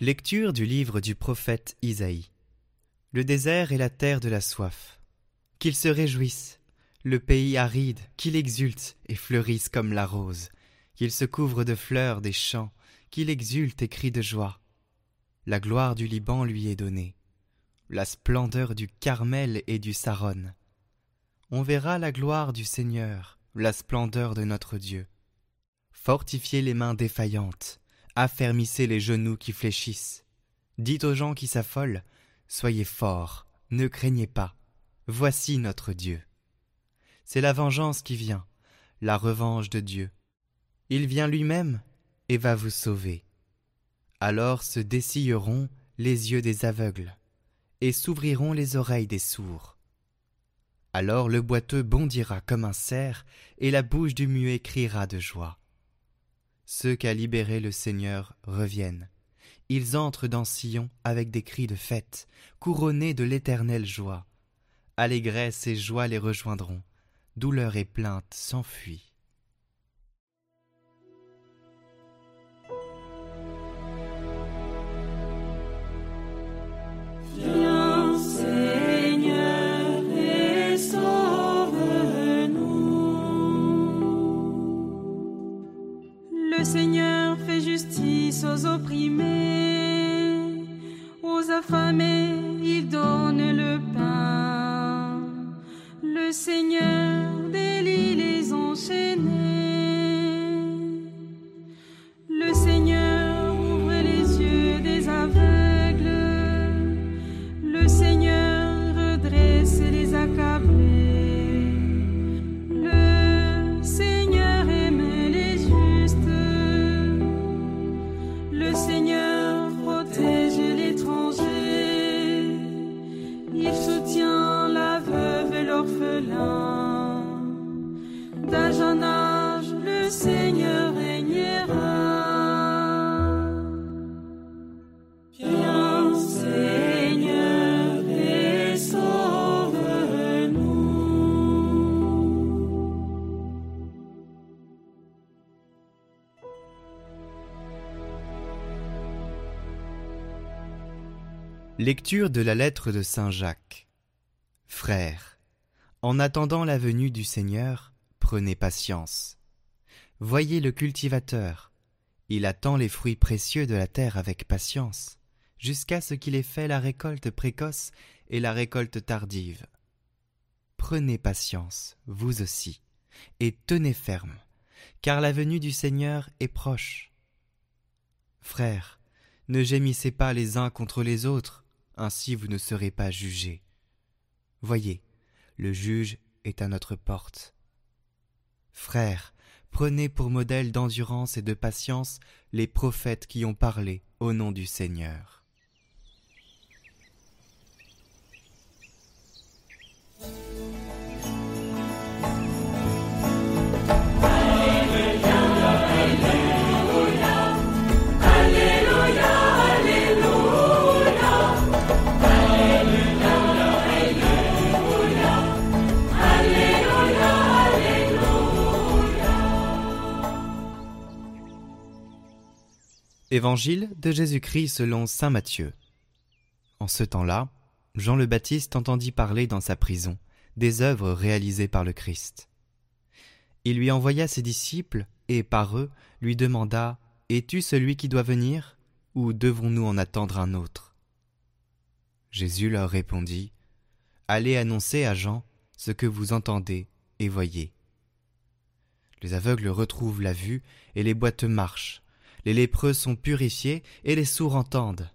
Lecture du livre du prophète Isaïe. Le désert est la terre de la soif. Qu'il se réjouisse, le pays aride, qu'il exulte et fleurisse comme la rose, qu'il se couvre de fleurs des champs, qu'il exulte et crie de joie. La gloire du Liban lui est donnée, la splendeur du Carmel et du Saron. On verra la gloire du Seigneur, la splendeur de notre Dieu. Fortifiez les mains défaillantes, affermissez les genoux qui fléchissent. Dites aux gens qui s'affolent, Soyez forts, ne craignez pas, voici notre Dieu. C'est la vengeance qui vient, la revanche de Dieu. Il vient lui-même et va vous sauver. Alors se dessilleront les yeux des aveugles, et s'ouvriront les oreilles des sourds. Alors le boiteux bondira comme un cerf, et la bouche du muet criera de joie. Ceux qu'a libérés le Seigneur reviennent. Ils entrent dans Sion avec des cris de fête, couronnés de l'éternelle joie. Allégresse et joie les rejoindront, douleur et plainte s'enfuient. Le Seigneur régnera. Viens, Seigneur, sauve-nous. Lecture de la lettre de Saint Jacques. Frères, en attendant la venue du Seigneur, prenez patience. Voyez le cultivateur. Il attend les fruits précieux de la terre avec patience, jusqu'à ce qu'il ait fait la récolte précoce et la récolte tardive. Prenez patience, vous aussi, et tenez ferme, car la venue du Seigneur est proche. Frères, ne gémissez pas les uns contre les autres, ainsi vous ne serez pas jugés. Voyez, le juge est à notre porte. Frères, prenez pour modèle d'endurance et de patience les prophètes qui ont parlé au nom du Seigneur. Évangile de Jésus-Christ selon Saint Matthieu. En ce temps-là, Jean le Baptiste entendit parler dans sa prison des œuvres réalisées par le Christ. Il lui envoya ses disciples et par eux lui demanda Es-tu celui qui doit venir ou devons-nous en attendre un autre? Jésus leur répondit Allez annoncer à Jean ce que vous entendez et voyez. Les aveugles retrouvent la vue et les boiteux marchent les lépreux sont purifiés et les sourds entendent.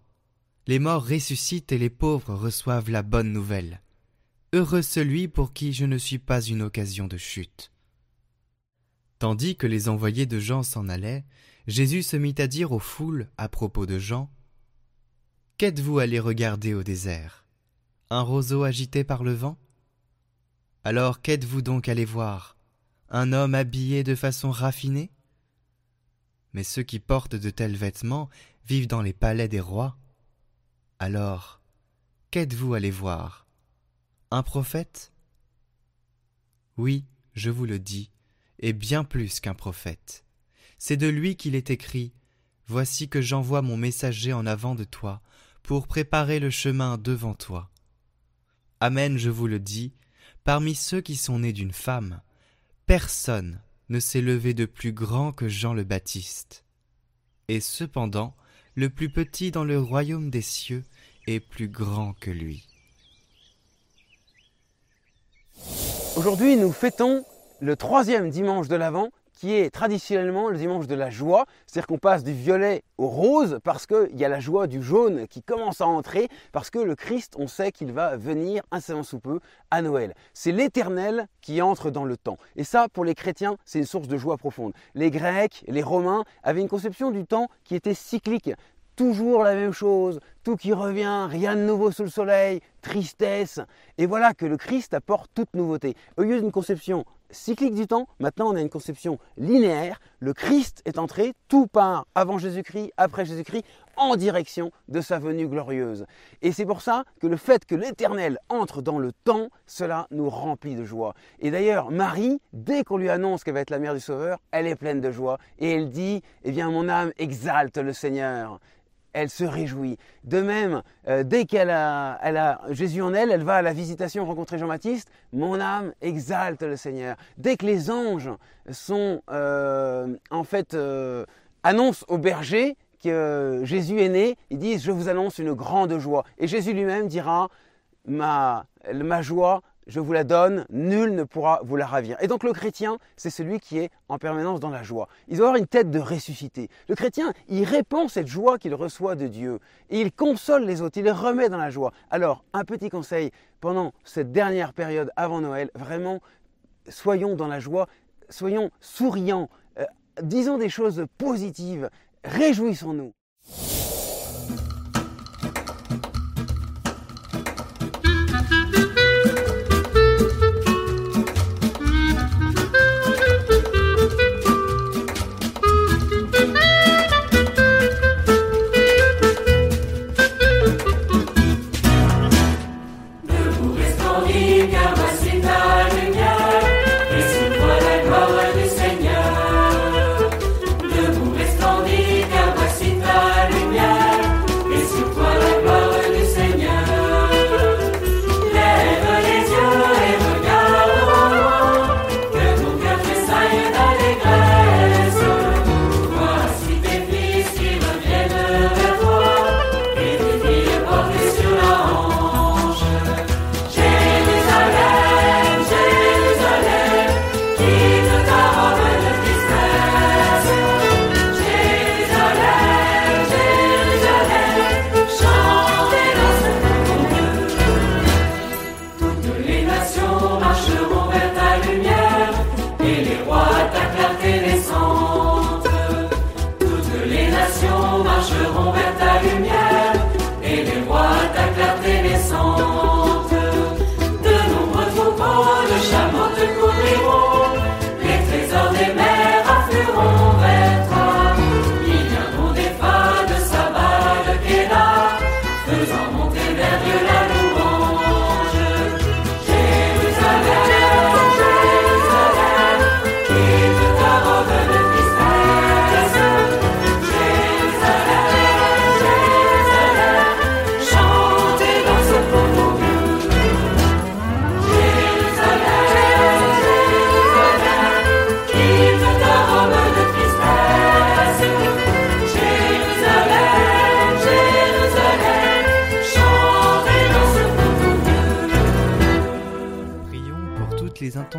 Les morts ressuscitent et les pauvres reçoivent la bonne nouvelle. Heureux celui pour qui je ne suis pas une occasion de chute. Tandis que les envoyés de Jean s'en allaient, Jésus se mit à dire aux foules à propos de Jean Qu'êtes-vous allé regarder au désert? Un roseau agité par le vent? Alors qu'êtes-vous donc allé voir? Un homme habillé de façon raffinée? Mais ceux qui portent de tels vêtements vivent dans les palais des rois. Alors, qu'êtes-vous allé voir? Un prophète? Oui, je vous le dis, et bien plus qu'un prophète. C'est de lui qu'il est écrit Voici que j'envoie mon messager en avant de toi, pour préparer le chemin devant toi. Amen, je vous le dis, parmi ceux qui sont nés d'une femme, personne ne s'est levé de plus grand que Jean le Baptiste. Et cependant, le plus petit dans le royaume des cieux est plus grand que lui. Aujourd'hui, nous fêtons le troisième dimanche de l'Avent, qui est traditionnellement le dimanche de la joie. C'est-à-dire qu'on passe du violet au rose parce qu'il y a la joie du jaune qui commence à entrer, parce que le Christ, on sait qu'il va venir incessamment sous peu à Noël. C'est l'éternel qui entre dans le temps. Et ça, pour les chrétiens, c'est une source de joie profonde. Les Grecs, les Romains avaient une conception du temps qui était cyclique toujours la même chose, tout qui revient, rien de nouveau sous le soleil, tristesse. Et voilà que le Christ apporte toute nouveauté. Au lieu d'une conception cyclique du temps, maintenant on a une conception linéaire. Le Christ est entré, tout part avant Jésus-Christ, après Jésus-Christ, en direction de sa venue glorieuse. Et c'est pour ça que le fait que l'Éternel entre dans le temps, cela nous remplit de joie. Et d'ailleurs, Marie, dès qu'on lui annonce qu'elle va être la mère du Sauveur, elle est pleine de joie. Et elle dit, eh bien mon âme exalte le Seigneur elle se réjouit. De même, euh, dès qu'elle a, Jésus en elle, elle va à la visitation rencontrer Jean-Baptiste. Mon âme exalte le Seigneur. Dès que les anges sont euh, en fait euh, annoncent au berger que Jésus est né, ils disent je vous annonce une grande joie. Et Jésus lui-même dira ma joie je vous la donne, nul ne pourra vous la ravir. Et donc le chrétien, c'est celui qui est en permanence dans la joie. Il doit avoir une tête de ressuscité. Le chrétien, il répand cette joie qu'il reçoit de Dieu. Et il console les autres, il les remet dans la joie. Alors, un petit conseil, pendant cette dernière période avant Noël, vraiment, soyons dans la joie, soyons souriants, euh, disons des choses positives, réjouissons-nous.